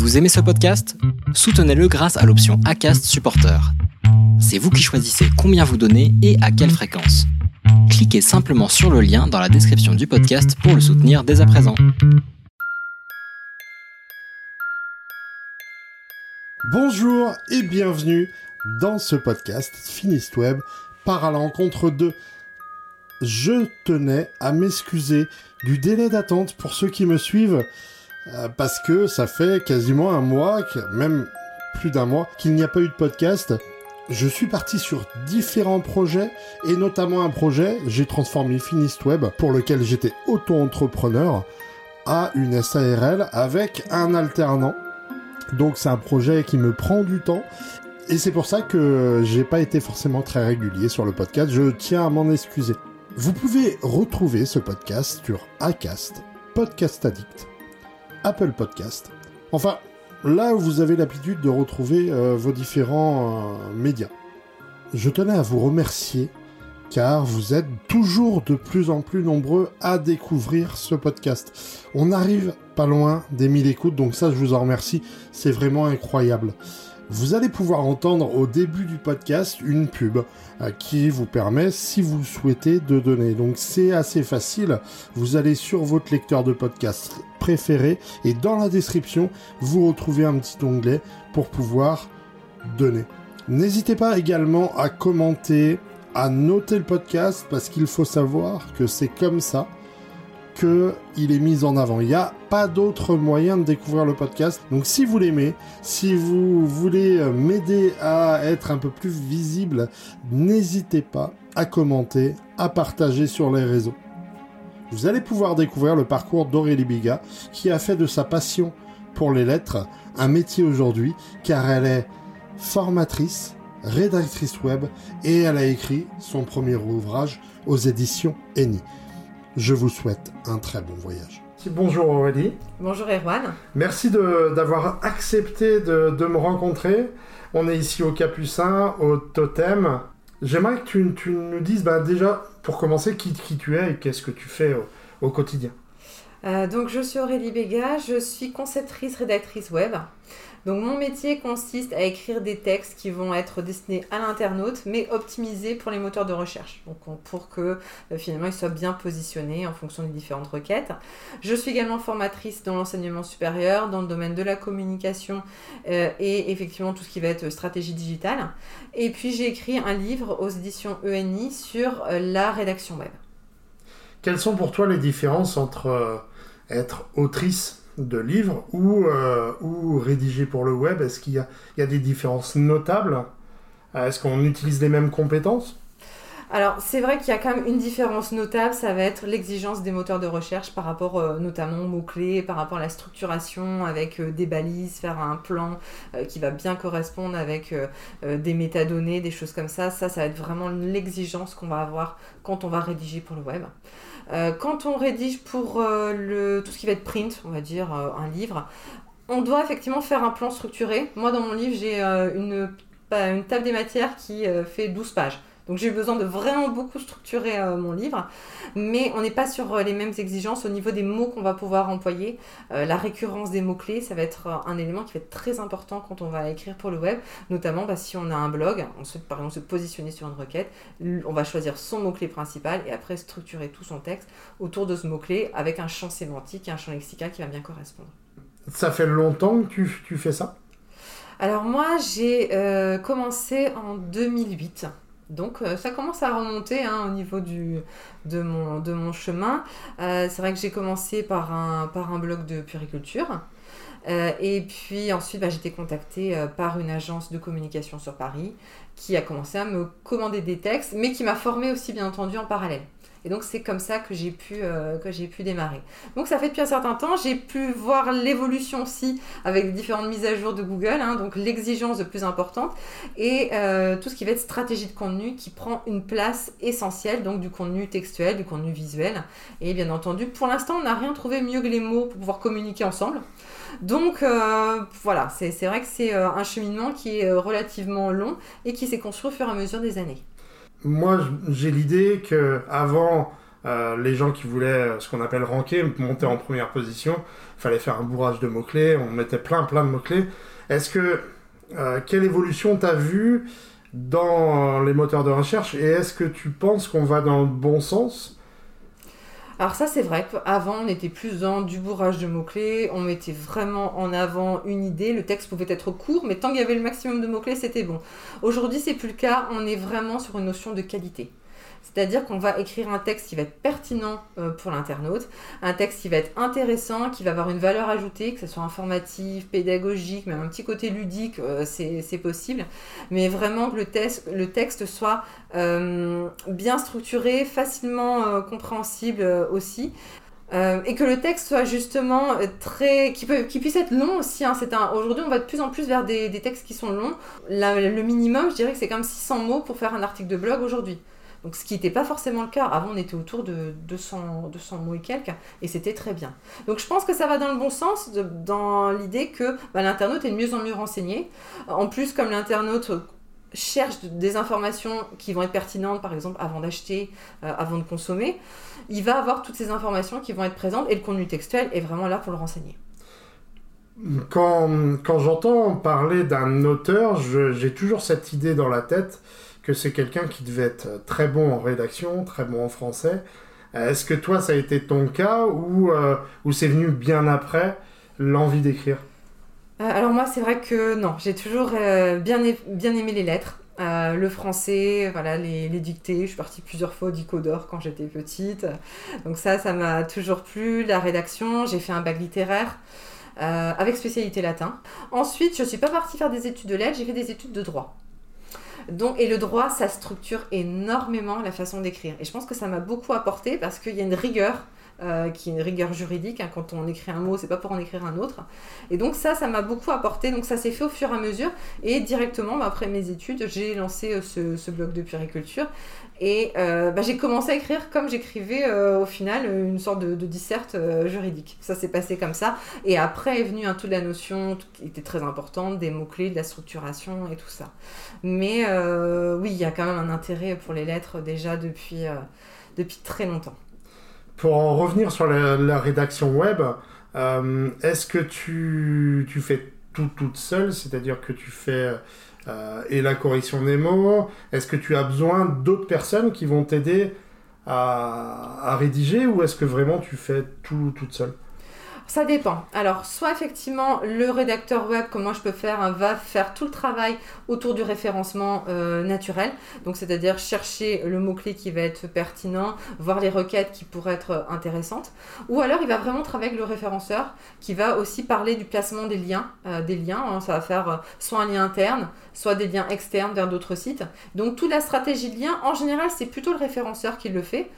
Vous aimez ce podcast? Soutenez-le grâce à l'option ACAST Supporter. C'est vous qui choisissez combien vous donnez et à quelle fréquence. Cliquez simplement sur le lien dans la description du podcast pour le soutenir dès à présent. Bonjour et bienvenue dans ce podcast Finist Web par à l'encontre de je tenais à m'excuser du délai d'attente pour ceux qui me suivent, euh, parce que ça fait quasiment un mois, même plus d'un mois, qu'il n'y a pas eu de podcast. Je suis parti sur différents projets, et notamment un projet, j'ai transformé Finist Web, pour lequel j'étais auto-entrepreneur, à une SARL avec un alternant. Donc c'est un projet qui me prend du temps et c'est pour ça que j'ai pas été forcément très régulier sur le podcast. Je tiens à m'en excuser. Vous pouvez retrouver ce podcast sur Acast, Podcast Addict, Apple Podcast. Enfin, là où vous avez l'habitude de retrouver euh, vos différents euh, médias. Je tenais à vous remercier car vous êtes toujours de plus en plus nombreux à découvrir ce podcast. On arrive pas loin des 1000 écoutes, donc ça je vous en remercie, c'est vraiment incroyable vous allez pouvoir entendre au début du podcast une pub euh, qui vous permet, si vous le souhaitez, de donner. Donc c'est assez facile. Vous allez sur votre lecteur de podcast préféré et dans la description, vous retrouvez un petit onglet pour pouvoir donner. N'hésitez pas également à commenter, à noter le podcast parce qu'il faut savoir que c'est comme ça il est mis en avant. Il n'y a pas d'autre moyen de découvrir le podcast. Donc si vous l'aimez, si vous voulez m'aider à être un peu plus visible, n'hésitez pas à commenter, à partager sur les réseaux. Vous allez pouvoir découvrir le parcours d'Aurélie Biga, qui a fait de sa passion pour les lettres un métier aujourd'hui, car elle est formatrice, rédactrice web, et elle a écrit son premier ouvrage aux éditions Eni. Je vous souhaite un très bon voyage. Bonjour Aurélie. Bonjour Erwan. Merci d'avoir accepté de, me rencontrer. On est ici au Capucin, au Totem. J'aimerais que tu, nous dises bah, déjà, pour commencer, qui, tu es et qu'est-ce que tu fais au, quotidien. Euh, donc je suis Aurélie Béga, je suis conceptrice rédactrice web. Donc mon métier consiste à écrire des textes qui vont être destinés à l'internaute, mais optimisés pour les moteurs de recherche, donc pour que euh, finalement ils soient bien positionnés en fonction des différentes requêtes. Je suis également formatrice dans l'enseignement supérieur, dans le domaine de la communication euh, et effectivement tout ce qui va être stratégie digitale. Et puis j'ai écrit un livre aux éditions ENI sur euh, la rédaction web. Quelles sont pour toi les différences entre être autrice de livres ou, euh, ou rédigés pour le web? Est-ce qu'il y a, des différences notables? Est-ce qu'on utilise les mêmes compétences? Alors, c'est vrai qu'il y a quand même une différence notable, ça va être l'exigence des moteurs de recherche par rapport euh, notamment aux mots-clés, par rapport à la structuration avec euh, des balises, faire un plan qui va bien correspondre avec des métadonnées, des choses comme ça. Ça, ça va être vraiment l'exigence qu'on va avoir quand on va rédiger pour le web. Euh, quand on rédige pour euh, le, tout ce qui va être print, on va dire euh, un livre, on doit effectivement faire un plan structuré. Moi, dans mon livre, j'ai une, une, table des matières qui fait 12 pages. Donc j'ai eu besoin de vraiment beaucoup structurer euh, mon livre, mais on n'est pas sur euh, les mêmes exigences au niveau des mots qu'on va pouvoir employer. Euh, la récurrence des mots-clés, ça va être un élément qui va être très important quand on va écrire pour le web, notamment bah, si on a un blog, on souhaite par exemple se positionner sur une requête, on va choisir son mot-clé principal et après structurer tout son texte autour de ce mot-clé avec un champ sémantique et un champ lexical qui va bien correspondre. Ça fait longtemps que tu, tu fais ça? Alors moi, j'ai commencé en 2008. Donc euh, ça commence à remonter hein, au niveau de, mon, chemin. Euh, c'est vrai que j'ai commencé par un, par un blog de puriculture. Euh, et puis ensuite, bah, j'ai été contactée par une agence de communication sur Paris qui a commencé à me commander des textes, mais qui m'a formée aussi bien entendu en parallèle. Et donc c'est comme ça que j'ai pu, euh, que j'ai pu démarrer. Donc ça fait depuis un certain temps, j'ai pu voir l'évolution aussi avec différentes mises à jour de Google, hein, donc l'exigence de plus importante et euh, tout ce qui va être stratégie de contenu qui prend une place essentielle, donc du contenu textuel, du contenu visuel. Et bien entendu, pour l'instant, on n'a rien trouvé mieux que les mots pour pouvoir communiquer ensemble. Donc euh, voilà, c'est vrai que c'est un cheminement qui est relativement long et qui s'est construit au fur et à mesure des années moi, j'ai l'idée que avant euh, les gens qui voulaient euh, ce qu'on appelle ranker, monter en première position, fallait faire un bourrage de mots-clés, on mettait plein plein de mots-clés. Est-ce que quelle évolution t'as vu dans les moteurs de recherche et est-ce que tu penses qu'on va dans le bon sens alors ça c'est vrai qu'avant on était plus dans du bourrage de mots-clés, on mettait vraiment en avant une idée, le texte pouvait être court, mais tant qu'il y avait le maximum de mots-clés c'était bon. Aujourd'hui c'est plus le cas, on est vraiment sur une notion de qualité. C'est-à-dire qu'on va écrire un texte qui va être pertinent euh, pour l'internaute, un texte qui va être intéressant, qui va avoir une valeur ajoutée, que ce soit informatif, pédagogique, même un petit côté ludique, euh, c'est possible. Mais vraiment que le, texte soit euh, bien structuré, facilement compréhensible aussi. et que le texte soit justement très. qui, puisse être long aussi. Hein. Aujourd'hui, on va de plus en plus vers des textes qui sont longs. le minimum, je dirais que c'est comme 600 mots pour faire un article de blog aujourd'hui. Donc, ce qui n'était pas forcément le cas. Avant, on était autour de 200, 200 mots et quelques, et c'était très bien. Donc, je pense que ça va dans le bon sens, dans l'idée que bah, l'internaute est de mieux en mieux renseigné. En plus, comme l'internaute cherche des informations qui vont être pertinentes, par exemple, avant d'acheter, euh, avant de consommer, il va avoir toutes ces informations qui vont être présentes, et le contenu textuel est vraiment là pour le renseigner. Quand j'entends parler d'un auteur, j'ai toujours cette idée dans la tête que c'est quelqu'un qui devait être très bon en rédaction, très bon en français. Euh, est-ce que toi, ça a été ton cas ou, euh, c'est venu bien après l'envie d'écrire? Euh, Alors moi, c'est vrai que non, j'ai toujours bien, aimé les lettres. le français, voilà, les, les, dictées. Je suis partie plusieurs fois au Dicodor quand j'étais petite. Donc ça, ça m'a toujours plu. La rédaction, j'ai fait un bac littéraire. avec spécialité latin. Ensuite, je ne suis pas partie faire des études de lettres, j'ai fait des études de droit. Donc, et le droit, ça structure énormément la façon d'écrire. Et je pense que ça m'a beaucoup apporté parce qu'il y a une rigueur. Euh, qui est une rigueur juridique. Hein. quand on écrit un mot, c'est pas pour en écrire un autre. Et donc ça, ça m'a beaucoup apporté. Donc ça s'est fait au fur et à mesure. Et directement, bah, après mes études, j'ai lancé euh, ce, blog de puriculture. Et euh, bah, j'ai commencé à écrire comme j'écrivais au final une sorte de, disserte juridique. Ça s'est passé comme ça. Et après est venue un toute la notion qui était très importante, des mots-clés, de la structuration et tout ça. Mais oui, il y a quand même un intérêt pour les lettres déjà depuis, depuis très longtemps. Pour en revenir sur la, rédaction web, est-ce que tu, tu fais tout toute seule C'est-à-dire que tu fais euh, et la correction des mots Est-ce que tu as besoin d'autres personnes qui vont t'aider à, à, rédiger ou est-ce que vraiment tu fais tout toute seule? Ça dépend. Alors, soit effectivement, le rédacteur web, comme moi je peux faire, hein, va faire tout le travail autour du référencement euh, naturel. Donc, c'est-à-dire chercher le mot-clé qui va être pertinent, voir les requêtes qui pourraient être intéressantes. Ou alors, il va vraiment travailler avec le référenceur qui va aussi parler du placement des liens. Euh, des liens, hein. ça va faire euh, soit un lien interne, soit des liens externes vers d'autres sites. Donc, toute la stratégie de lien, en général, c'est plutôt le référenceur qui le fait.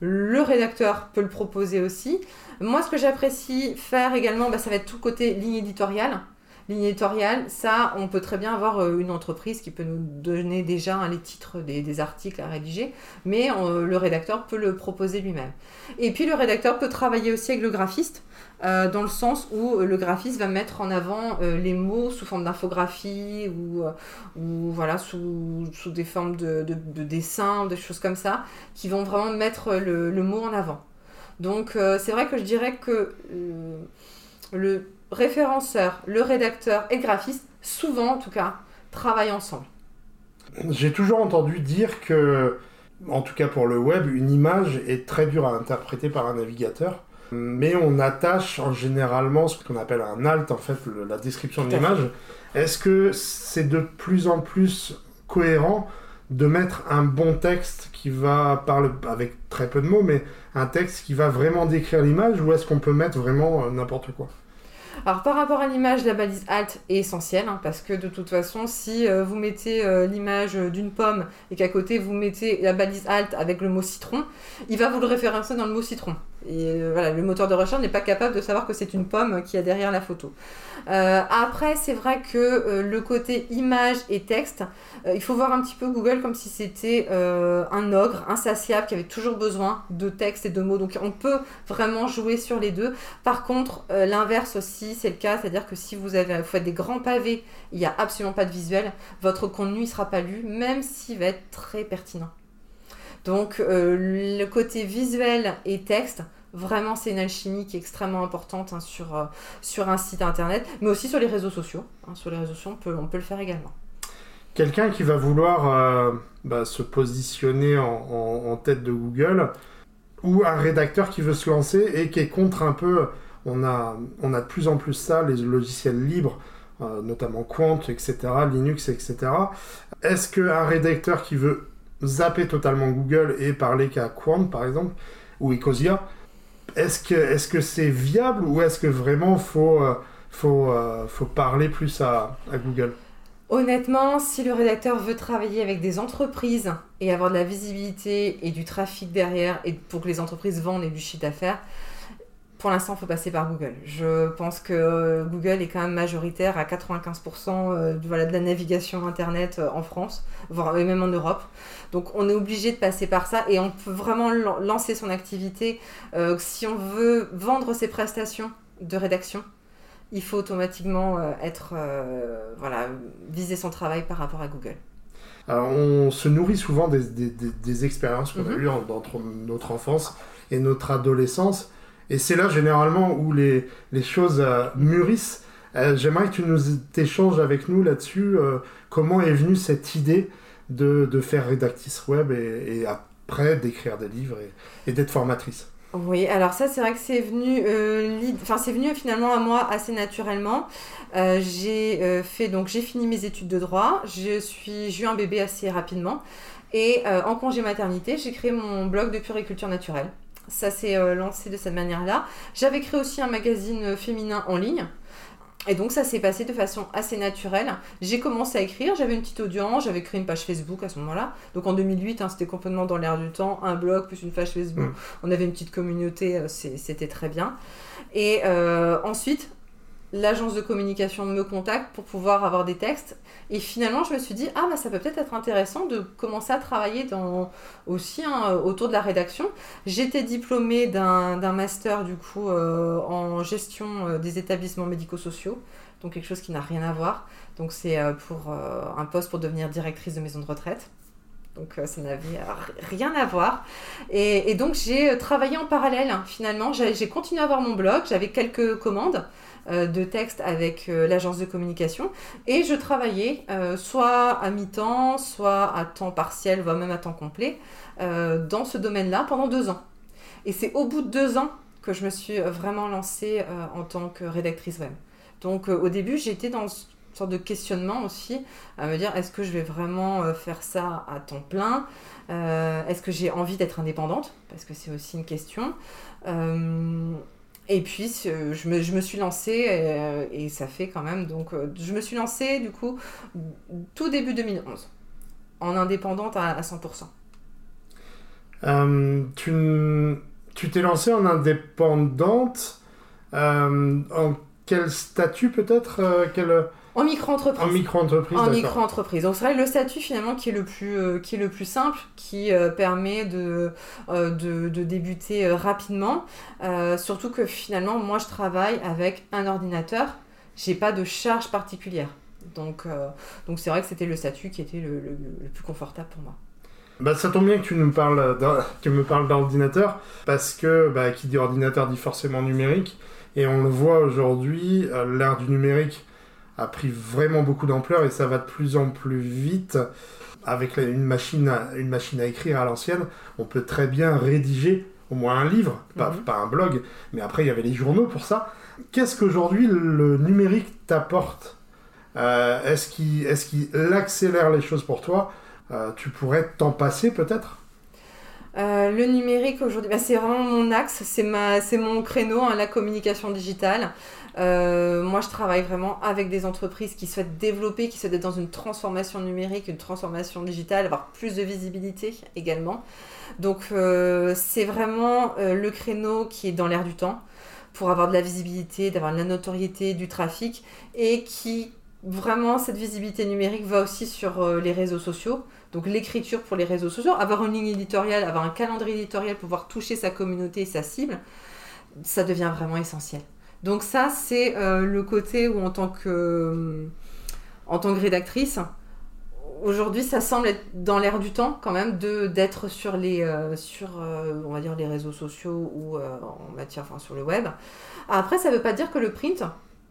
Le rédacteur peut le proposer aussi. Moi, ce que j'apprécie faire également, bah, ça va être tout côté ligne éditoriale. Ligne éditoriale, ça, on peut très bien avoir euh, une entreprise qui peut nous donner déjà les titres des, articles à rédiger, mais euh, le rédacteur peut le proposer lui-même. Et puis le rédacteur peut travailler aussi avec le graphiste, euh, dans le sens où le graphiste va mettre en avant les mots sous forme d'infographie ou, voilà, sous, des formes de, de, dessins, des choses comme ça, qui vont vraiment mettre le mot en avant. Donc c'est vrai que je dirais que le référenceur, le rédacteur et graphiste, souvent en tout cas, travaillent ensemble. J'ai toujours entendu dire que, en tout cas pour le web, une image est très dure à interpréter par un navigateur. Mais on attache en généralement ce qu'on appelle un alt, en fait, la description de l'image. Est-ce que c'est de plus en plus cohérent de mettre un bon texte qui va parler avec très peu de mots, mais un texte qui va vraiment décrire l'image, ou est-ce qu'on peut mettre vraiment euh, n'importe quoi? Alors par rapport à l'image, la balise alt est essentielle, hein, parce que de toute façon, si euh, vous mettez euh, l'image d'une pomme et qu'à côté vous mettez la balise alt avec le mot citron, il va vous le référencer dans le mot citron. Et voilà, le moteur de recherche n'est pas capable de savoir que c'est une pomme qui a derrière la photo. après, c'est vrai que le côté image et texte, euh, il faut voir un petit peu Google comme si c'était euh, un ogre insatiable qui avait toujours besoin de texte et de mots. Donc on peut vraiment jouer sur les deux. Par contre, euh, l'inverse aussi, c'est le cas. C'est-à-dire que si vous, avez, vous faites des grands pavés, il n'y a absolument pas de visuel, votre contenu ne sera pas lu, même s'il va être très pertinent. Donc le côté visuel et texte, Vraiment, c'est une alchimie qui est extrêmement importante hein, sur, euh, sur un site internet, mais aussi sur les réseaux sociaux. Hein. sur les réseaux sociaux, on peut, on peut le faire également. Quelqu'un qui va vouloir euh, bah, se positionner en, tête de Google, ou un rédacteur qui veut se lancer et qui est contre un peu. On a, on a de plus en plus ça, les logiciels libres, euh, notamment Quant, etc., Linux, etc. Est-ce qu'un rédacteur qui veut zapper totalement Google et parler qu'à Quant, par exemple, ou Ecosia, est-ce que est-ce c'est viable ou est-ce que vraiment faut euh, faut euh, faut parler plus à, Google? Honnêtement, si le rédacteur veut travailler avec des entreprises et avoir de la visibilité et du trafic derrière et pour que les entreprises vendent et du chiffre d'affaires, pour l'instant, il faut passer par Google. Je pense que Google est quand même majoritaire à 95% euh, de, voilà, de la navigation Internet en France, voire même en Europe. Donc on est obligé de passer par ça et on peut vraiment lancer son activité. Euh, si on veut vendre ses prestations de rédaction, il faut automatiquement euh, être euh, voilà viser son travail par rapport à Google. on se nourrit souvent des, expériences qu'on a mhm. eues dans notre enfance et notre adolescence. Et c'est là généralement où les, choses mûrissent. J'aimerais que tu nous échanges avec nous là-dessus. comment est venue cette idée de, faire rédactrice web et, après d'écrire des livres et, d'être formatrice. Oui, alors ça c'est vrai que c'est venu, euh, enfin c'est venu finalement à moi assez naturellement. Euh, j'ai euh, fait donc j'ai fini mes études de droit, je suis j'ai eu un bébé assez rapidement et en congé maternité j'ai créé mon blog de puriculture naturelle. Ça s'est lancé de cette manière-là. J'avais créé aussi un magazine féminin en ligne. Et donc ça s'est passé de façon assez naturelle. J'ai commencé à écrire, j'avais une petite audience, j'avais créé une page Facebook à ce moment-là. Donc en 2008, hein, c'était complètement dans l'air du temps, un blog plus une page Facebook. Mm. On avait une petite communauté, euh, c'était très bien. Et euh, ensuite, l'agence de communication me contacte pour pouvoir avoir des textes. Et finalement, je me suis dit, ah, bah, ça peut peut-être être intéressant de commencer à travailler dans, aussi hein, autour de la rédaction. J'étais diplômée d'un master, du coup, euh, en gestion euh, des établissements médico-sociaux. Donc, quelque chose qui n'a rien à voir. Donc, c'est euh, pour un poste pour devenir directrice de maison de retraite. Donc ça n'avait rien à voir. Et, donc j'ai travaillé en parallèle finalement. J'ai continué à avoir mon blog, j'avais quelques commandes. Euh, de texte avec euh, l'agence de communication. Et je travaillais euh, soit à mi-temps, soit à temps partiel, voire même à temps complet, dans ce domaine-là pendant deux ans. Et c'est au bout de deux ans que je me suis vraiment lancée en tant que rédactrice web. Donc au début, j'étais dans une sorte de questionnement aussi, à me dire est-ce que je vais vraiment faire ça à temps plein? Est-ce que j'ai envie d'être indépendante? Parce que c'est aussi une question. Et puis, je me, je me suis lancée, euh, et, ça fait quand même, donc, euh, je me suis lancée, du coup, tout début 2011, en indépendante à, 100%. Euh, tu, tu t'es lancée en indépendante, en quel statut peut-être quel, en micro-entreprise. En micro-entreprise. En micro-entreprise. Donc c'est vrai le statut finalement qui est le plus, euh, qui est le plus simple, qui euh, permet de, euh, de, de, débuter rapidement. surtout que finalement, moi je travaille avec un ordinateur. J'ai pas de charge particulière. Donc donc c'est vrai que c'était le statut qui était le, le, plus confortable pour moi. Bah, ça tombe bien que tu nous parles tu me parles d'ordinateur parce que bah, qui dit ordinateur dit forcément numérique et on le voit aujourd'hui l'ère du numérique a pris vraiment beaucoup d'ampleur et ça va de plus en plus vite. Avec une machine, à, une machine à écrire à l'ancienne, on peut très bien rédiger au moins un livre, pas, mhm. pas un blog, mais après il y avait les journaux pour ça. Qu'est-ce qu'aujourd'hui le numérique t'apporte? Euh, Est-ce qu'il accélère les choses pour toi? Euh, Tu pourrais t'en passer peut-être? Euh, le numérique aujourd'hui, bah, c'est vraiment mon axe, c'est mon créneau, hein, la communication digitale. Euh, moi, je travaille vraiment avec des entreprises qui souhaitent développer, qui souhaitent être dans une transformation numérique, une transformation digitale, avoir plus de visibilité également. Donc, euh, c'est vraiment euh, le créneau qui est dans l'air du temps pour avoir de la visibilité, d'avoir de la notoriété, du trafic et qui vraiment cette visibilité numérique va aussi sur les réseaux sociaux. Donc l'écriture pour les réseaux sociaux, avoir une ligne éditoriale, avoir un calendrier éditorial pour pouvoir toucher sa communauté et sa cible, ça devient vraiment essentiel. Donc ça, c'est euh, le côté où en tant que, euh, en tant que rédactrice, aujourd'hui, ça semble être dans l'air du temps quand même de d'être sur les euh, sur on va dire les réseaux sociaux ou en matière enfin sur le web. Après, ça veut pas dire que le print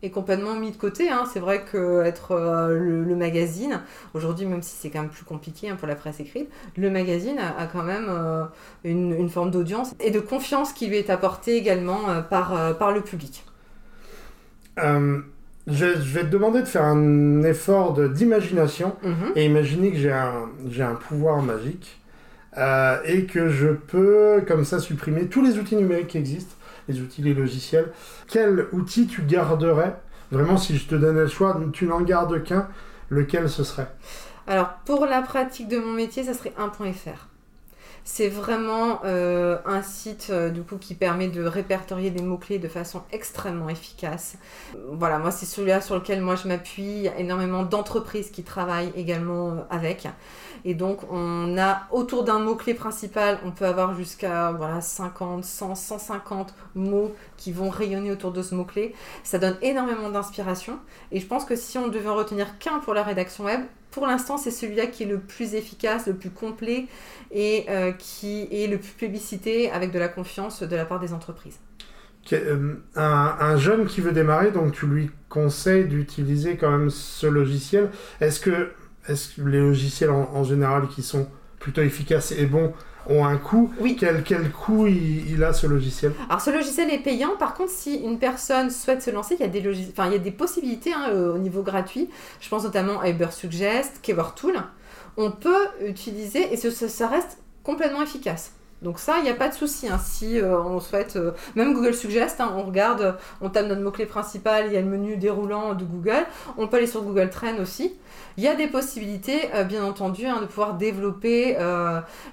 est complètement mis de côté. hein. C'est vrai que être le, magazine aujourd'hui, même si c'est quand même plus compliqué hein, pour la presse écrite, le magazine a, quand même une, une forme d'audience et de confiance qui lui est apportée également par par le public. Euh, je, je vais te demander de faire un effort d'imagination Mhm. et imaginer que j'ai un, un pouvoir magique euh, et que je peux comme ça supprimer tous les outils numériques qui existent, les outils, les logiciels. Quel outil tu garderais? Vraiment, si je te donnais le choix, tu n'en gardes qu'un, lequel ce serait? Alors, pour la pratique de mon métier, ça serait 1.fr. C'est vraiment euh, un site euh, qui permet de répertorier des mots-clés de façon extrêmement efficace. Voilà, moi c'est celui-là sur lequel moi je m'appuie. Il y a énormément d'entreprises qui travaillent également euh, avec. Et donc on a autour d'un mot-clé principal, on peut avoir jusqu'à voilà, 50, 100, 150 mots qui vont rayonner autour de ce mot-clé. Ça donne énormément d'inspiration. Et je pense que si on devait en retenir qu'un pour la rédaction web, pour l'instant, c'est celui-là qui est le plus efficace, le plus complet et euh, qui est le plus publicité avec de la confiance de la part des entreprises. Euh, un, un jeune qui veut démarrer, donc tu lui conseilles d'utiliser quand même ce logiciel. Est-ce que, les logiciels en général qui sont plutôt efficaces et bons ont un coût Oui. Quel, quel coût il, il a ce logiciel? Alors ce logiciel est payant, par contre si une personne souhaite se lancer, il y a des, logis- enfin, il y a des possibilités hein, euh, au niveau gratuit. Je pense notamment à Ubersuggest, Keyword On peut utiliser et ce- ça reste complètement efficace. Donc ça, il n'y a pas de souci. hein. Si euh, on souhaite, euh, même Google Suggest, hein, on regarde, on tape notre mot-clé principal, il y a le menu déroulant de Google. On peut aller sur Google Trend aussi. Il y a des possibilités, euh, bien entendu, hein, de pouvoir développer.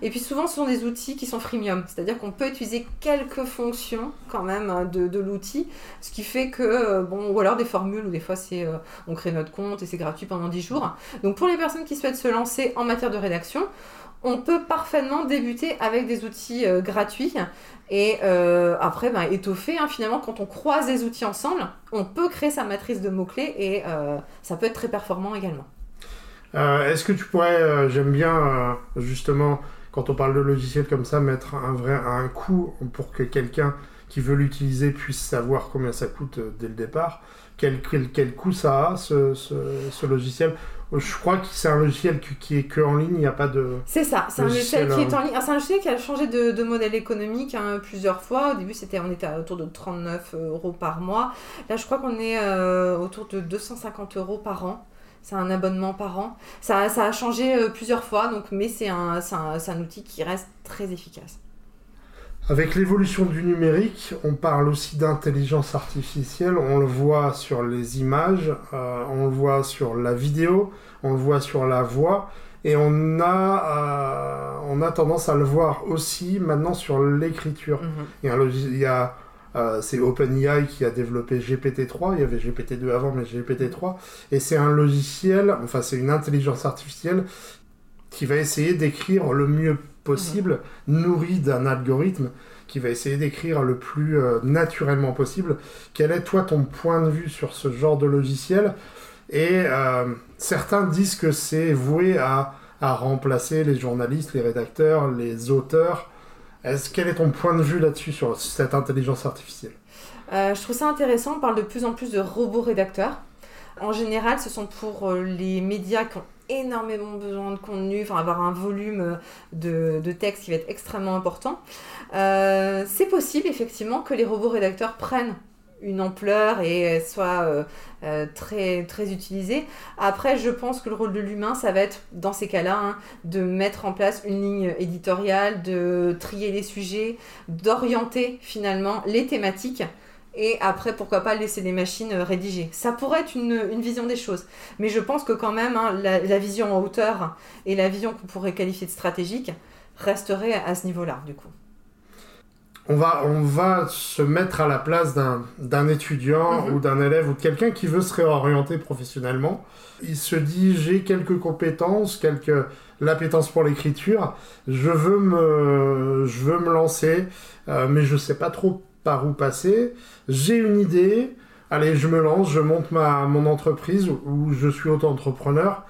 Et puis souvent, ce sont des outils qui sont freemium. C'est-à-dire qu'on peut utiliser quelques fonctions quand même de, l'outil. Ce qui fait que, bon, ou alors des formules où des fois on crée notre compte et c'est gratuit pendant 10 jours. Donc pour les personnes qui souhaitent se lancer en matière de rédaction, on peut parfaitement débuter avec des outils euh, gratuits et euh, après ben, étoffer. hein. finalement, quand on croise les outils ensemble, on peut créer sa matrice de mots-clés et euh, ça peut être très performant également. Est-ce que tu pourrais, j'aime bien justement quand on parle de logiciel comme ça, mettre un vrai un coût pour que quelqu'un qui veut l'utiliser puisse savoir combien ça coûte dès le départ? Quel, coût ça a ce logiciel? Je crois que c'est un logiciel qui, est que en ligne, il n'y a pas de. C'est ça, c'est un Logiciel, qui est euh, en ligne. Ah, C'est un logiciel qui a changé de, de modèle économique hein, plusieurs fois. Au début, c'était, on était autour de 39 euros par mois. Là, je crois qu'on est euh, autour de 250 euros par an. C'est un abonnement par an. Ça, ça a changé euh, plusieurs fois, donc, mais c'est un, un outil qui reste très efficace. Avec l'évolution du numérique, on parle aussi d'intelligence artificielle. On le voit sur les images, euh, on le voit sur la vidéo, on le voit sur la voix, et on a, euh, on a tendance à le voir aussi maintenant sur l'écriture. Mhm. Il y a, un logis- il y a euh, c'est OpenAI qui a développé GPT-3, il y avait GPT-2 avant, mais GPT-3, et c'est un logiciel, enfin c'est une intelligence artificielle qui va essayer d'écrire le mieux possible, nourri d'un algorithme qui va essayer d'écrire le plus euh, naturellement possible. Quel est toi ton point de vue sur ce genre de logiciel? Et euh, certains disent que c'est voué à, à remplacer les journalistes, les rédacteurs, les auteurs. Est-ce quel est ton point de vue là-dessus sur cette intelligence artificielle? Euh, je trouve ça intéressant. On parle de plus en plus de robots rédacteurs. En général, ce sont pour les médias qui ont énormément besoin de contenu, enfin avoir un volume euh, de, texte qui va être extrêmement important. Euh, c'est possible effectivement que les robots rédacteurs prennent une ampleur et euh, soient très, très utilisés. Après, je pense que le rôle de l'humain, ça va être, dans ces cas-là, hein, de mettre en place une ligne éditoriale, de trier les sujets, d'orienter finalement les thématiques et après, pourquoi pas laisser les machines euh, rédiger. Ça pourrait être une, une vision des choses. Mais je pense que quand même, hein, la, la vision en hauteur et la vision qu'on pourrait qualifier de stratégique resterait à ce niveau-là, du coup. on va, on va se mettre à la place d'un étudiant Mhm. ou d'un élève ou de quelqu'un qui veut se réorienter professionnellement. Il se dit j'ai quelques compétences, quelques l'appétence pour l'écriture, je veux me, je veux me lancer, euh, mais je sais pas trop par où passer. J'ai une idée, allez je me lance, je monte ma mon entreprise ou je suis auto-entrepreneur.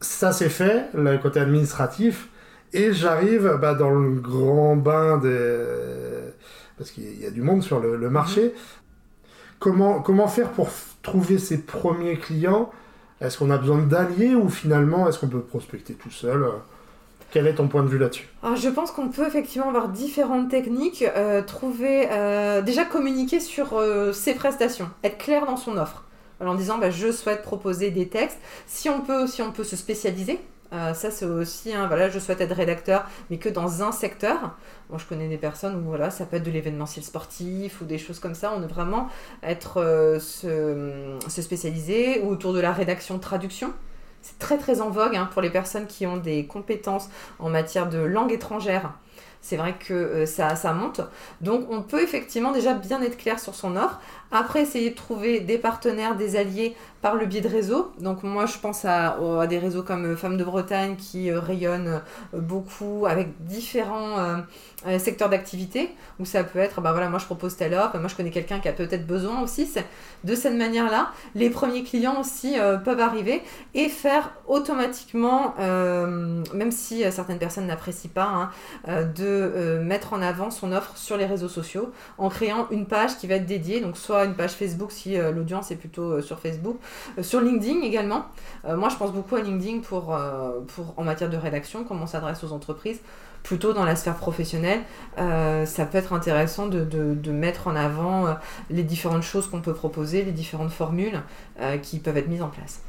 ça c'est fait, le côté administratif, et j'arrive bah, dans le grand bain des... Parce qu'il y a du monde sur le, marché. Comment, comment faire pour trouver ses premiers clients? Est-ce qu'on a besoin d'alliés ou finalement est-ce qu'on peut prospecter tout seul? Quel est ton point de vue là-dessus? Je pense qu'on peut effectivement avoir différentes techniques, euh, trouver, euh, déjà communiquer sur euh, ses prestations, être clair dans son offre, en disant bah, je souhaite proposer des textes. Si on peut, si on peut se spécialiser, ça c'est aussi, hein, voilà, je souhaite être rédacteur, mais que dans un secteur. Moi je connais des personnes où voilà, ça peut être de l'événementiel sportif ou des choses comme ça. On veut vraiment être se, se, spécialiser ou autour de la rédaction traduction. C'est très très en vogue hein, pour les personnes qui ont des compétences en matière de langue étrangère. C'est vrai que euh, ça, monte. Donc on peut effectivement déjà bien être clair sur son offre. Après, essayer de trouver des partenaires, des alliés par le biais de réseaux. Donc moi, je pense à, des réseaux comme euh, Femmes de Bretagne qui euh, rayonnent beaucoup avec différents secteurs d'activité, où ça peut être, bah voilà, moi je propose telle offre, moi je connais quelqu'un qui a peut-être besoin aussi. De cette manière-là, les premiers clients aussi peuvent arriver et faire automatiquement, même si certaines personnes n'apprécient pas, hein, de euh, mettre en avant son offre sur les réseaux sociaux en créant une page qui va être dédiée, donc soit une page Facebook si euh, l'audience est plutôt euh, sur Facebook, sur LinkedIn également. moi, je pense beaucoup à LinkedIn pour, pour, en matière de rédaction, comment on s'adresse aux entreprises plutôt dans la sphère professionnelle, ça peut être intéressant de, de, mettre en avant les différentes choses qu'on peut proposer, les différentes formules qui peuvent être mises en place.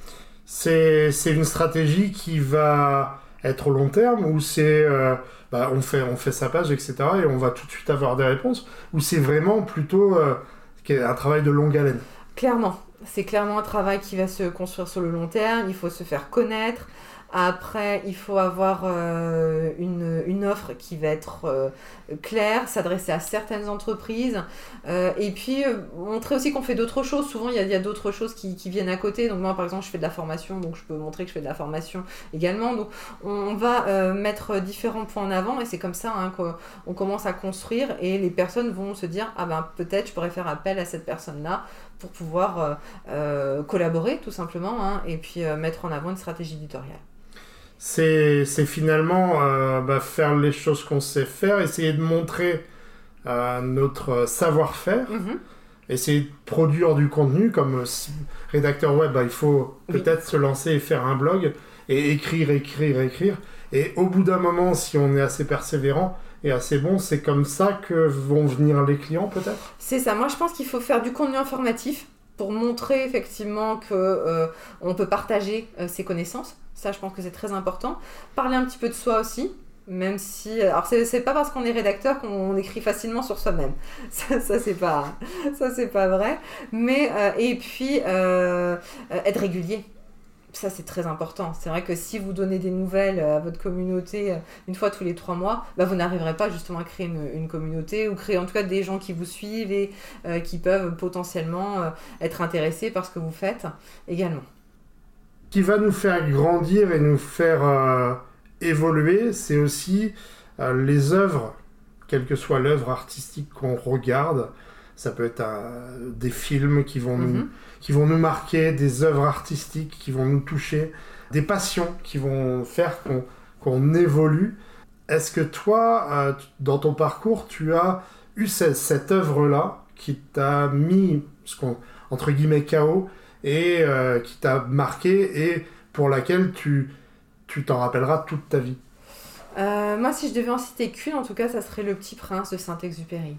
C'est une stratégie qui va être au long terme ou c'est bah, on, fait, on fait sa page, etc. et on va tout de suite avoir des réponses? Ou c'est vraiment plutôt euh, un travail de longue haleine Clairement. C'est clairement un travail qui va se construire sur le long terme. Il faut se faire connaître. Après, il faut avoir euh, une, offre qui va être euh, claire, s'adresser à certaines entreprises. Euh, et puis, montrer aussi qu'on fait d'autres choses. Souvent, il y a, d'autres choses qui, qui, viennent à côté. Donc, moi, par exemple, je fais de la formation, donc je peux montrer que je fais de la formation également. Donc, on, va mettre différents points en avant et c'est comme ça hein, qu'on commence à construire et les personnes vont se dire Ah ben, peut-être je pourrais faire appel à cette personne-là pour pouvoir collaborer, tout simplement, hein, et puis mettre en avant une stratégie éditoriale c'est finalement euh, bah, faire les choses qu'on sait faire, essayer de montrer euh, notre savoir-faire, mhm. essayer de produire du contenu. Comme euh, rédacteur web, bah, il faut peut-être se lancer et faire un blog et écrire, écrire, écrire. Et au bout d'un moment, si on est assez persévérant et assez bon, c'est comme ça que vont venir les clients peut-être? C'est ça, moi je pense qu'il faut faire du contenu informatif pour montrer effectivement que on peut partager ses connaissances ça, je pense que c'est très important. Parler un petit peu de soi aussi, même si alors c'est pas parce qu'on est rédacteur qu'on écrit facilement sur soi-même. Ça, ça c'est pas ça pas vrai. Mais euh, et puis euh, être régulier. Ça c'est très important. C'est vrai que si vous donnez des nouvelles à votre communauté euh, une fois tous les trois mois bah, vous n'arriverez pas justement à créer une, une, communauté ou créer en tout cas des gens qui vous suivent et qui peuvent potentiellement être intéressés par ce que vous faites également qui va nous faire grandir et nous faire euh, évoluer, c'est aussi euh, les œuvres, quelle que soit l'œuvre artistique qu'on regarde. Ça peut être euh, des films qui vont, nous, mhm. qui vont nous marquer, des œuvres artistiques qui vont nous toucher, des passions qui vont faire qu'on évolue. Est-ce que toi, dans ton parcours, tu as eu cette, cette œuvre-là qui t'a mis, ce entre guillemets, chaos et euh, qui t'a marqué et pour laquelle tu tu t'en rappelleras toute ta vie euh, Moi, si je devais en citer qu'une, en tout cas, ça serait Le Petit Prince de Saint-Exupéry.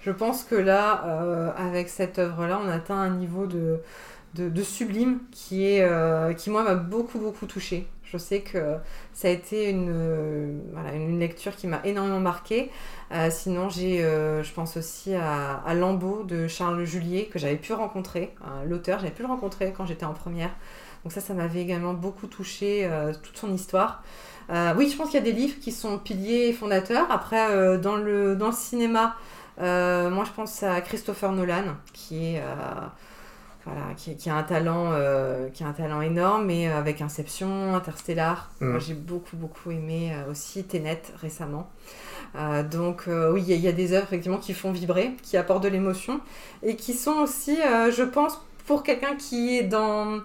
Je pense que là, euh, avec cette œuvre-là, on atteint un niveau de, de, sublime qui, est, qui moi, m'a beaucoup, beaucoup touché. Je sais que ça a été une, voilà, une lecture qui m'a énormément marqué. Euh, sinon, j'ai, euh, je pense aussi à, Lambeau de Charles Julier, que j'avais pu rencontrer, euh, l'auteur, j'avais pu le rencontrer quand j'étais en première. Donc ça, ça m'avait également beaucoup touché, toute son histoire. oui, je pense qu'il y a des livres qui sont piliers et fondateurs. Après, dans, le, dans le cinéma, moi je pense à Christopher Nolan, qui est qui, a un talent, euh, qui a un talent énorme, mais avec Inception, Interstellar. Mm. J'ai beaucoup, beaucoup aimé euh, aussi Tenet récemment. Euh, donc, oui, il y, a des œuvres effectivement qui font vibrer, qui apportent de l'émotion et qui sont aussi, je pense, pour quelqu'un qui est dans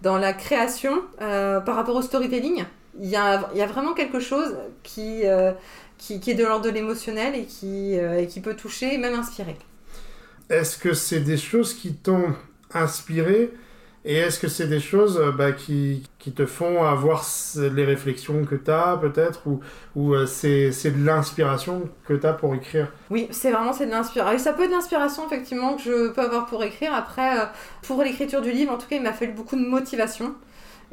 dans la création par rapport au storytelling. Il y a, y a vraiment quelque chose qui, qui, qui, est de l'ordre de l'émotionnel et qui, et qui peut toucher, même inspirer. Est-ce que c'est des choses qui t'ont inspiré et est-ce que c'est des choses euh, bah, qui, qui, te font avoir les réflexions que tu as peut-être ou, ou euh, c'est, de l'inspiration que tu as pour écrire? Oui, c'est vraiment c'est de l'inspiration. Ça peut être l'inspiration effectivement que je peux avoir pour écrire. Après, euh, pour l'écriture du livre, en tout cas, il m'a fallu beaucoup de motivation.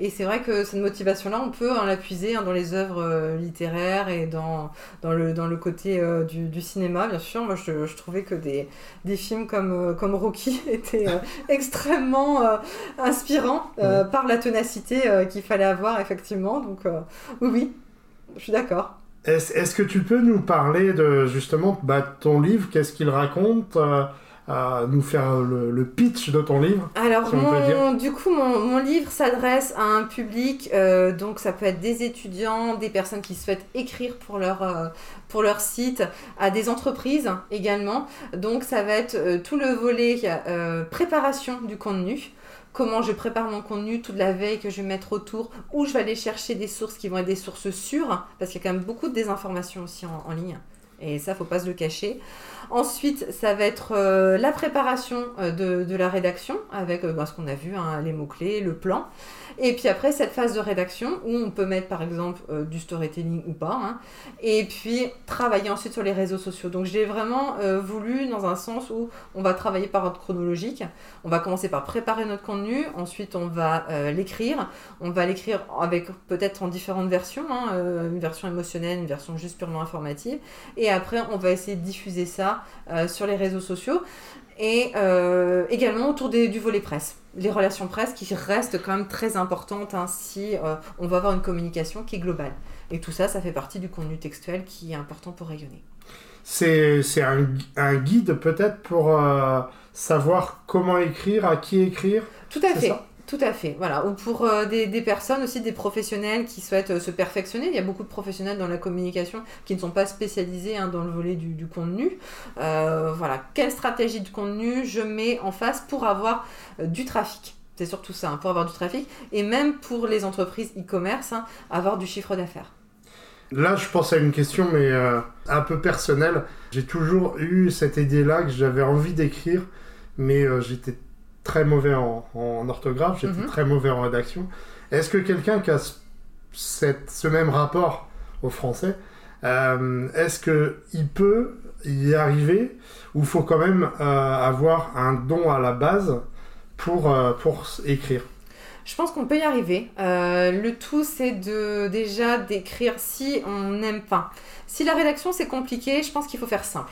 Et c'est vrai que cette motivation-là, on peut la puiser hein, dans les œuvres euh, littéraires et dans, dans, le, dans le côté euh, du, du, cinéma, bien sûr. Moi, je, je trouvais que des, des films comme, euh, comme Rocky étaient extrêmement inspirants par la ténacité qu'il fallait avoir, effectivement. Donc, oui, oui, je suis d'accord. Est-ce, est-ce que tu peux nous parler de justement bah, ton livre Qu'est-ce qu'il raconte à nous faire le, pitch de ton livre Alors, du coup, mon, livre s'adresse à un public, euh, donc ça peut être des étudiants, des personnes qui souhaitent écrire pour leur, euh, pour leur site, à des entreprises également. Donc, ça va être euh, tout le volet préparation du contenu comment je prépare mon contenu, toute la veille que je vais mettre autour, où je vais aller chercher des sources qui vont être des sources sûres, parce qu'il y a quand même beaucoup de désinformation aussi en, ligne. Et ça, faut pas se le cacher. Ensuite, ça va être euh, la préparation euh, de, la rédaction avec euh, bah, ce qu'on a vu, hein, les mots-clés, le plan. Et puis après, cette phase de rédaction où on peut mettre par exemple euh, du storytelling ou pas. Hein. et puis travailler ensuite sur les réseaux sociaux. Donc j'ai vraiment euh, voulu dans un sens où on va travailler par ordre chronologique. On va commencer par préparer notre contenu. Ensuite, on va euh, l'écrire. On va l'écrire avec peut-être en différentes versions. Hein, une version émotionnelle, une version juste purement informative. Et après, on va essayer de diffuser ça sur les réseaux sociaux et également autour du volet presse. Les relations presse qui restent quand même très importantes hein, si euh, on va avoir une communication qui est globale. Et tout ça, ça fait partie du contenu textuel qui est important pour rayonner. C'est un, un, guide peut-être pour euh, savoir comment écrire, à qui écrire? Tout à fait. Tout à fait, voilà. Ou pour euh, des, personnes aussi, des professionnels qui souhaitent euh, se perfectionner. Il y a beaucoup de professionnels dans la communication qui ne sont pas spécialisés hein, dans le volet du, contenu. Euh, voilà, quelle stratégie de contenu je mets en face pour avoir du trafic? C'est surtout ça, hein, pour avoir du trafic. Et même pour les entreprises e-commerce, hein, avoir du chiffre d'affaires. Là, je pense à une question, mais un peu personnelle. J'ai toujours eu cette idée-là que j'avais envie d'écrire, mais j'étais très mauvais en, orthographe, j'étais mhm. très mauvais en rédaction. Est-ce que quelqu'un qui a cette, ce même rapport au français, euh, est-ce qu'il peut y arriver ou faut quand même euh, avoir un don à la base pour, euh, pour écrire? Je pense qu'on peut y arriver. le tout, c'est de déjà d'écrire si on n'aime pas. Si la rédaction c'est compliqué, je pense qu'il faut faire simple.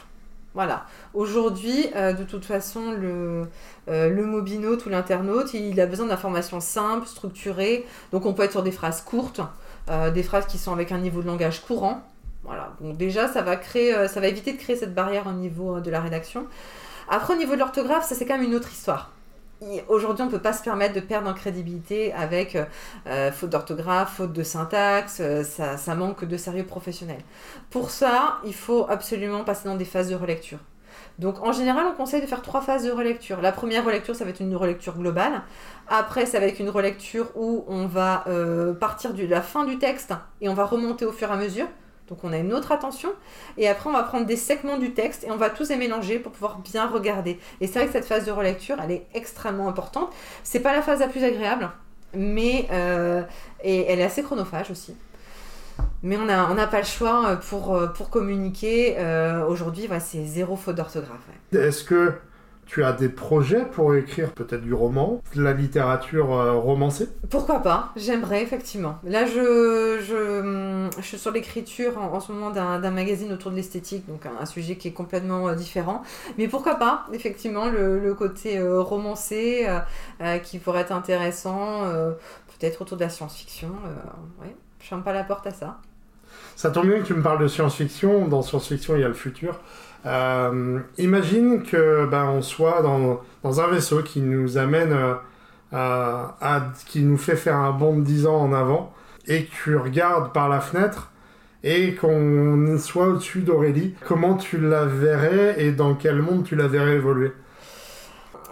Voilà. Aujourd'hui, de toute façon, le, euh, le mobinote ou l'internaute, il a besoin d'informations simples, structurées. Donc on peut être sur des phrases courtes, euh, des phrases qui sont avec un niveau de langage courant. Voilà. Donc déjà, ça va créer, euh, ça va éviter de créer cette barrière au niveau de la rédaction. Après, au niveau de l'orthographe, ça c'est quand même une autre histoire. Aujourd'hui, on ne peut pas se permettre de perdre en crédibilité avec faute d'orthographe, faute de syntaxe, ça, ça manque de sérieux professionnel. Pour ça, il faut absolument passer dans des phases de relecture. Donc en général, on conseille de faire trois phases de relecture. La première relecture, ça va être une relecture globale. Après, ça va être une relecture où on va euh, partir de la fin du texte et on va remonter au fur et à mesure. Donc on a une autre attention. Et après, on va prendre des segments du texte et on va tous les mélanger pour pouvoir bien regarder. Et c'est vrai que cette phase de relecture, elle est extrêmement importante. C'est pas la phase la plus agréable, mais euh, elle est assez chronophage aussi. Mais on n'a on pas le choix euh, pour, euh, pour communiquer. Euh, aujourd'hui, c'est zéro faute d'orthographe. Est-ce que tu as des projets pour écrire peut-être du roman, de la littérature romancée? Pourquoi pas? J'aimerais effectivement. Là, je, je, je suis sur l'écriture en, ce moment d'un magazine autour de l'esthétique, donc un, sujet qui est complètement différent. Mais pourquoi pas Effectivement, le, le côté romancé qui pourrait être intéressant, peut-être autour de la science-fiction. ouais. Je ferme pas la porte à ça. Ça tombe bien que tu me parles de science-fiction. Dans science-fiction, il y a le futur. Euh, imagine que ben, on soit dans, dans, un vaisseau qui nous amène euh, à, qui nous fait faire un bond de 10 ans en avant et que tu regardes par la fenêtre et qu'on soit au-dessus d'Aurélie. Comment tu la verrais et dans quel monde tu la verrais évoluer?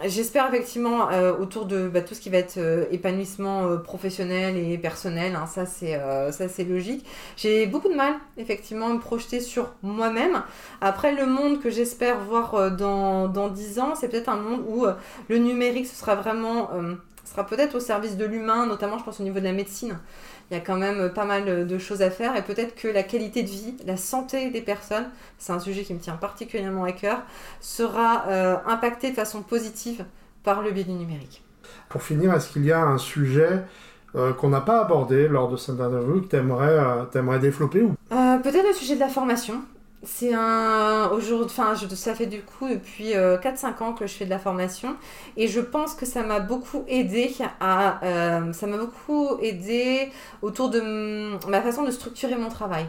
J'espère effectivement autour de bah, tout ce qui va être épanouissement professionnel et personnel, hein, ça c'est logique. J'ai beaucoup de mal effectivement à me projeter sur moi-même. Après le monde que j'espère voir dans, dans 10 ans, c'est peut-être un monde où le numérique sera vraiment sera peut-être au service de l'humain, notamment je pense au niveau de la médecine il y a quand même pas mal de choses à faire et peut-être que la qualité de vie, la santé des personnes, c'est un sujet qui me tient particulièrement à cœur, sera euh, impactée de façon positive par le biais du numérique. Pour finir, est-ce qu'il y a un sujet euh, qu'on n'a pas abordé lors de cette interview que tu aimerais, euh, développer ou... Peut-être le sujet de la formation. C'est un. Aujourd'hui, enfin, ça fait du coup depuis 4-5 euh, ans que je fais de la formation et je pense que ça m'a beaucoup aidé à. Euh, ça m'a beaucoup aidé autour de ma façon de structurer mon travail.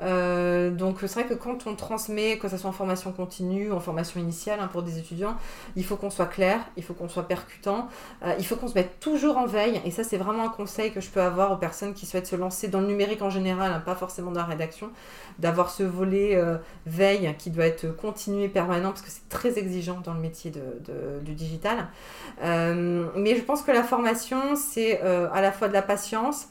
Euh, donc c'est vrai que quand on transmet, que ce soit en formation continue, en formation initiale hein, pour des étudiants, il faut qu'on soit clair, il faut qu'on soit percutant, euh, il faut qu'on se mette toujours en veille. Et ça c'est vraiment un conseil que je peux avoir aux personnes qui souhaitent se lancer dans le numérique en général, hein, pas forcément dans la rédaction, d'avoir ce volet euh, veille qui doit être continu et permanent parce que c'est très exigeant dans le métier du digital. mais je pense que la formation c'est à la fois de la patience,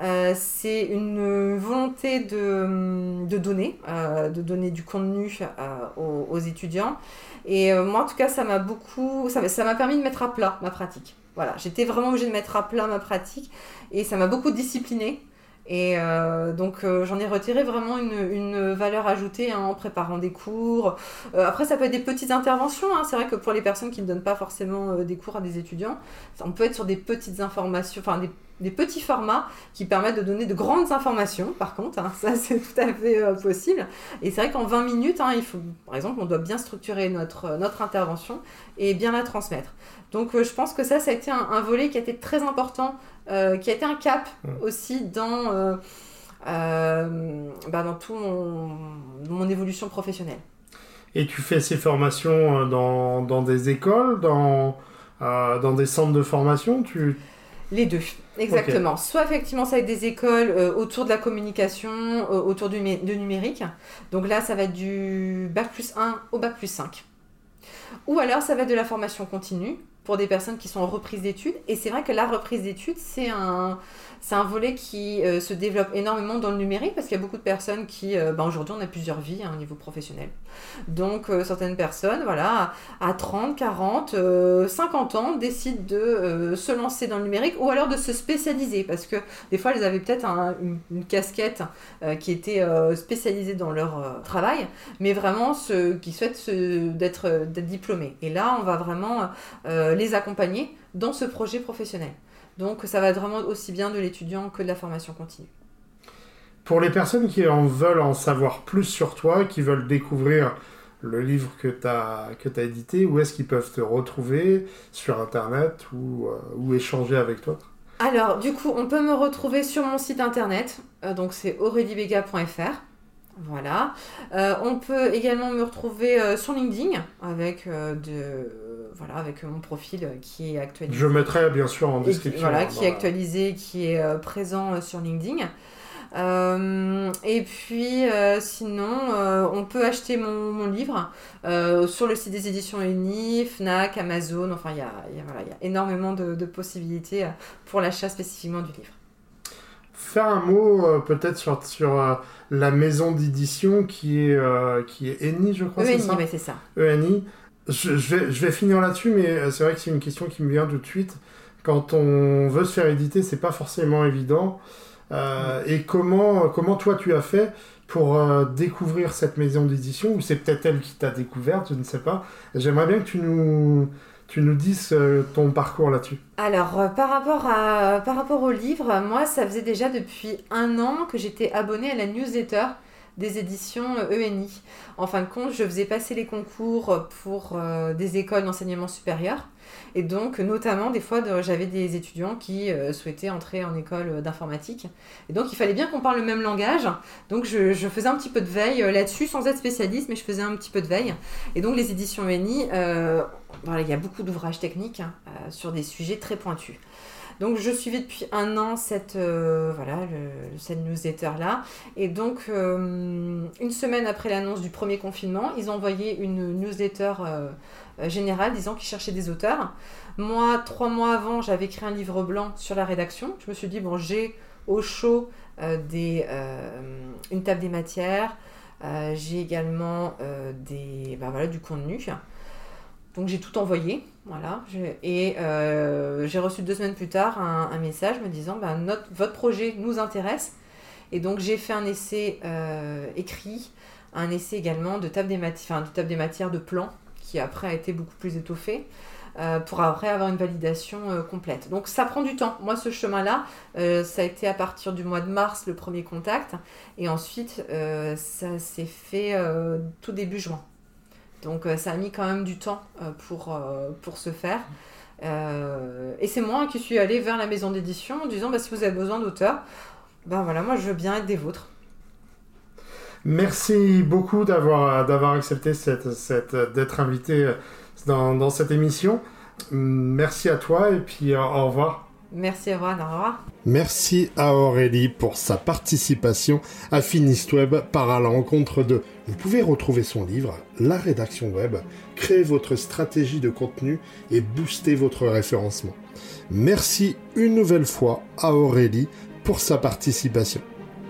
euh, c'est une volonté de, de donner, euh, de donner du contenu euh, aux, étudiants. Et moi, en tout cas, ça m'a beaucoup, ça m'a permis de mettre à plat ma pratique. Voilà, j'étais vraiment obligée de mettre à plat ma pratique et ça m'a beaucoup disciplinée. Et donc j'en ai retiré vraiment une, valeur ajoutée hein, en préparant des cours. après ça peut être des petites interventions. Hein. C'est vrai que pour les personnes qui ne donnent pas forcément des cours à des étudiants, on peut être sur des petites informations, enfin des petits formats qui permettent de donner de grandes informations, par contre, hein, ça c'est tout à fait euh, possible. Et c'est vrai qu'en 20 minutes, par exemple, on doit bien structurer notre, euh, intervention et bien la transmettre. Donc euh, je pense que ça, ça a été un, volet qui a été très important, qui a été un cap mmh. aussi dans, bah, dans tout mon, mon, évolution professionnelle. Et tu fais ces formations dans, dans des écoles, dans, dans des centres de formation tu... Les deux. Exactement. Soit effectivement ça va être des écoles euh, autour de la communication, euh, autour du, numérique. Donc là, ça va être du bac plus 1 au bac plus 5. Ou alors ça va être de la formation continue pour des personnes qui sont en reprise d'études. Et c'est vrai que la reprise d'études, c'est un, c'est un volet qui euh, se développe énormément dans le numérique parce qu'il y a beaucoup de personnes qui, euh, bah, aujourd'hui, on a plusieurs vies hein, au niveau professionnel. Donc, euh, certaines personnes, voilà, à 30, 40, 50 ans, décident de se lancer dans le numérique ou alors de se spécialiser parce que des fois, elles avaient peut-être une, casquette qui était spécialisée dans leur travail, mais vraiment qui souhaitent d'être diplômés. Et là, on va vraiment les accompagner dans ce projet professionnel. Donc ça va être vraiment aussi bien de l'étudiant que de la formation continue. Pour les personnes qui en veulent en savoir plus sur toi, qui veulent découvrir le livre que tu as, que as édité, où est-ce qu'ils peuvent te retrouver? Sur Internet ou, euh, ou échanger avec toi? Alors, du coup, on peut me retrouver sur mon site internet, euh, donc c'est aureliebega.fr. Voilà. Euh, on peut également me retrouver sur LinkedIn avec, de, voilà, avec mon profil qui est actualisé. Je mettrai bien sûr en description. voilà, qui est actualisé, qui est présent sur LinkedIn. et puis sinon, on peut acheter mon, mon livre sur le site des éditions Uni, Fnac, Amazon. Enfin, il y a, y, a, voilà, y a énormément de, de possibilités pour l'achat spécifiquement du livre faire un mot euh, peut-être sur, sur euh, la maison d'édition qui est, euh, qui est ENI, je crois. ENI, c'est ça. ENI. Je, je, vais, je vais finir là-dessus, mais c'est vrai que c'est une question qui me vient tout de suite. Quand on veut se faire éditer, c'est pas forcément évident. Et comment, comment toi tu as fait pour découvrir cette maison d'édition? Ou c'est peut-être elle qui t'a découverte, je ne sais pas. J'aimerais bien que tu nous, tu nous dises ton parcours là-dessus. Alors, euh, par, rapport à, par rapport au livre, moi, ça faisait déjà depuis un an que j'étais abonnée à la newsletter des éditions ENI. Euh, e en fin de compte, je faisais passer les concours pour euh, des écoles d'enseignement supérieur. Et donc, notamment, des fois, j'avais des étudiants qui souhaitaient entrer en école d'informatique. Et donc, il fallait bien qu'on parle le même langage. Donc, je, faisais un petit peu de veille là-dessus, sans être spécialiste, mais je faisais un petit peu de veille. Et donc, les éditions ENI, il y a beaucoup d'ouvrages techniques hein, sur des sujets très pointus. Donc je suivais depuis un an cette, euh, voilà, cette newsletter-là. Et donc, euh, une semaine après l'annonce du premier confinement, ils ont envoyé une newsletter général disant qu'il cherchait des auteurs. Moi, trois mois avant, j'avais écrit un livre blanc sur la rédaction. Je me suis dit, bon, j'ai au chaud des, une table des matières, j'ai également des, bah, voilà, du contenu. Donc j'ai tout envoyé, voilà. Et euh, j'ai reçu deux semaines plus tard un, message me disant notre, votre projet nous intéresse. Et donc j'ai fait un essai euh, écrit, un essai également de table des, matières, de plan, qui après a été beaucoup plus étoffé, euh, pour après avoir une validation complète. Donc ça prend du temps. Moi ce chemin-là, ça a été à partir du mois de mars le premier contact, et ensuite ça s'est fait tout début juin. Donc euh, ça a mis quand même du temps euh, pour, euh, pour se faire. Et c'est moi qui suis allée vers la maison d'édition en disant bah, si vous avez besoin d'auteurs, ben voilà, moi je veux bien être des vôtres. Merci beaucoup d'avoir, d'avoir accepté cette, cette, d'être invité dans, dans, cette émission. Merci à toi et puis au revoir. Merci à vous, au revoir. Merci à Aurélie pour sa participation à Finist Web par à la rencontre de. Vous pouvez retrouver son livre, La rédaction web, créer votre stratégie de contenu et booster votre référencement. Merci une nouvelle fois à Aurélie pour sa participation.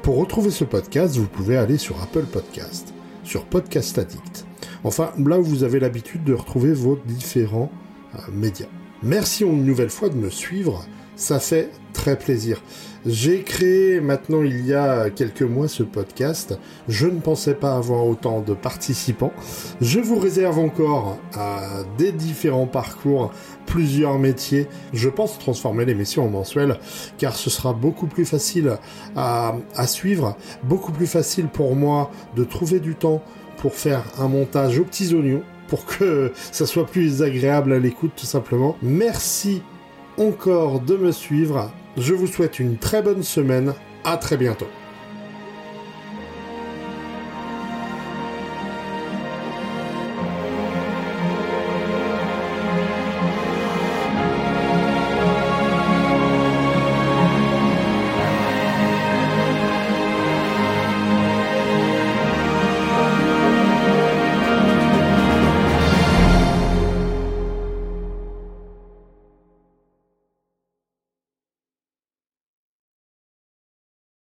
Pour retrouver ce podcast, vous pouvez aller sur Apple Podcast, sur Podcast Addict. Enfin, là où vous avez l'habitude de retrouver vos différents euh, médias. Merci une nouvelle fois de me suivre ça fait très plaisir. J'ai créé maintenant il y a quelques mois ce podcast. Je ne pensais pas avoir autant de participants. Je vous réserve encore des différents parcours, plusieurs métiers. Je pense transformer l'émission en mensuel car ce sera beaucoup plus facile à, à suivre, beaucoup plus facile pour moi de trouver du temps pour faire un montage aux petits oignons pour que ça soit plus agréable à l'écoute tout simplement. Merci encore de me suivre. Je vous souhaite une très bonne semaine. À très bientôt.